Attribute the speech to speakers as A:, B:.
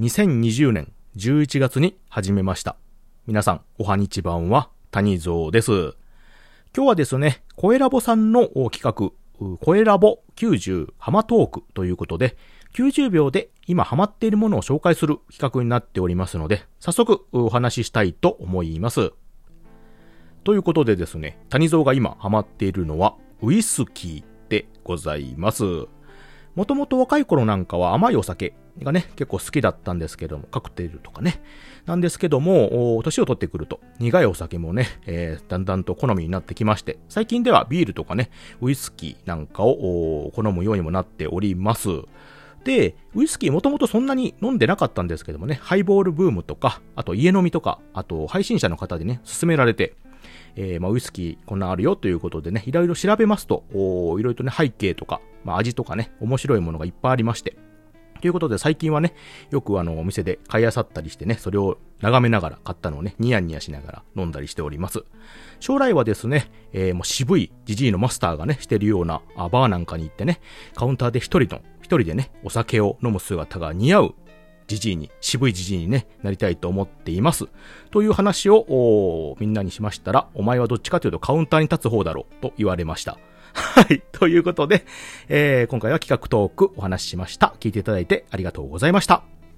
A: 2020年11月に始めました。皆さん、おはにちばんは谷蔵です。今日はですね、声ラボさんの企画、声ラボ90ハマトークということで、90秒で今ハマっているものを紹介する企画になっておりますので、早速お話ししたいと思います。ということでですね、谷蔵が今ハマっているのはウイスキーでございます。もともと若い頃なんかは甘いお酒がね、結構好きだったんですけども、カクテルとかね。なんですけども、年を取ってくると、苦いお酒もね、えー、だんだんと好みになってきまして、最近ではビールとかね、ウイスキーなんかを好むようにもなっております。で、ウイスキーもともとそんなに飲んでなかったんですけどもね、ハイボールブームとか、あと家飲みとか、あと配信者の方でね、勧められて、えー、まあ、ウイスキーこんなあるよということでね、いろいろ調べますと、いろいろとね、背景とか、まあ、味とかね、面白いものがいっぱいありまして、ということで最近はね、よくあのお店で買いあさったりしてね、それを眺めながら買ったのをね、ニヤニヤしながら飲んだりしております。将来はですね、えー、もう渋いジジイのマスターがね、してるようなバーなんかに行ってね、カウンターで一人の、一人でね、お酒を飲む姿が似合うじじいに、渋いじじいにね、なりたいと思っています。という話を、みんなにしましたら、お前はどっちかというとカウンターに立つ方だろう、と言われました。はい。ということで、えー、今回は企画トークお話ししました。聞いていただいてありがとうございました。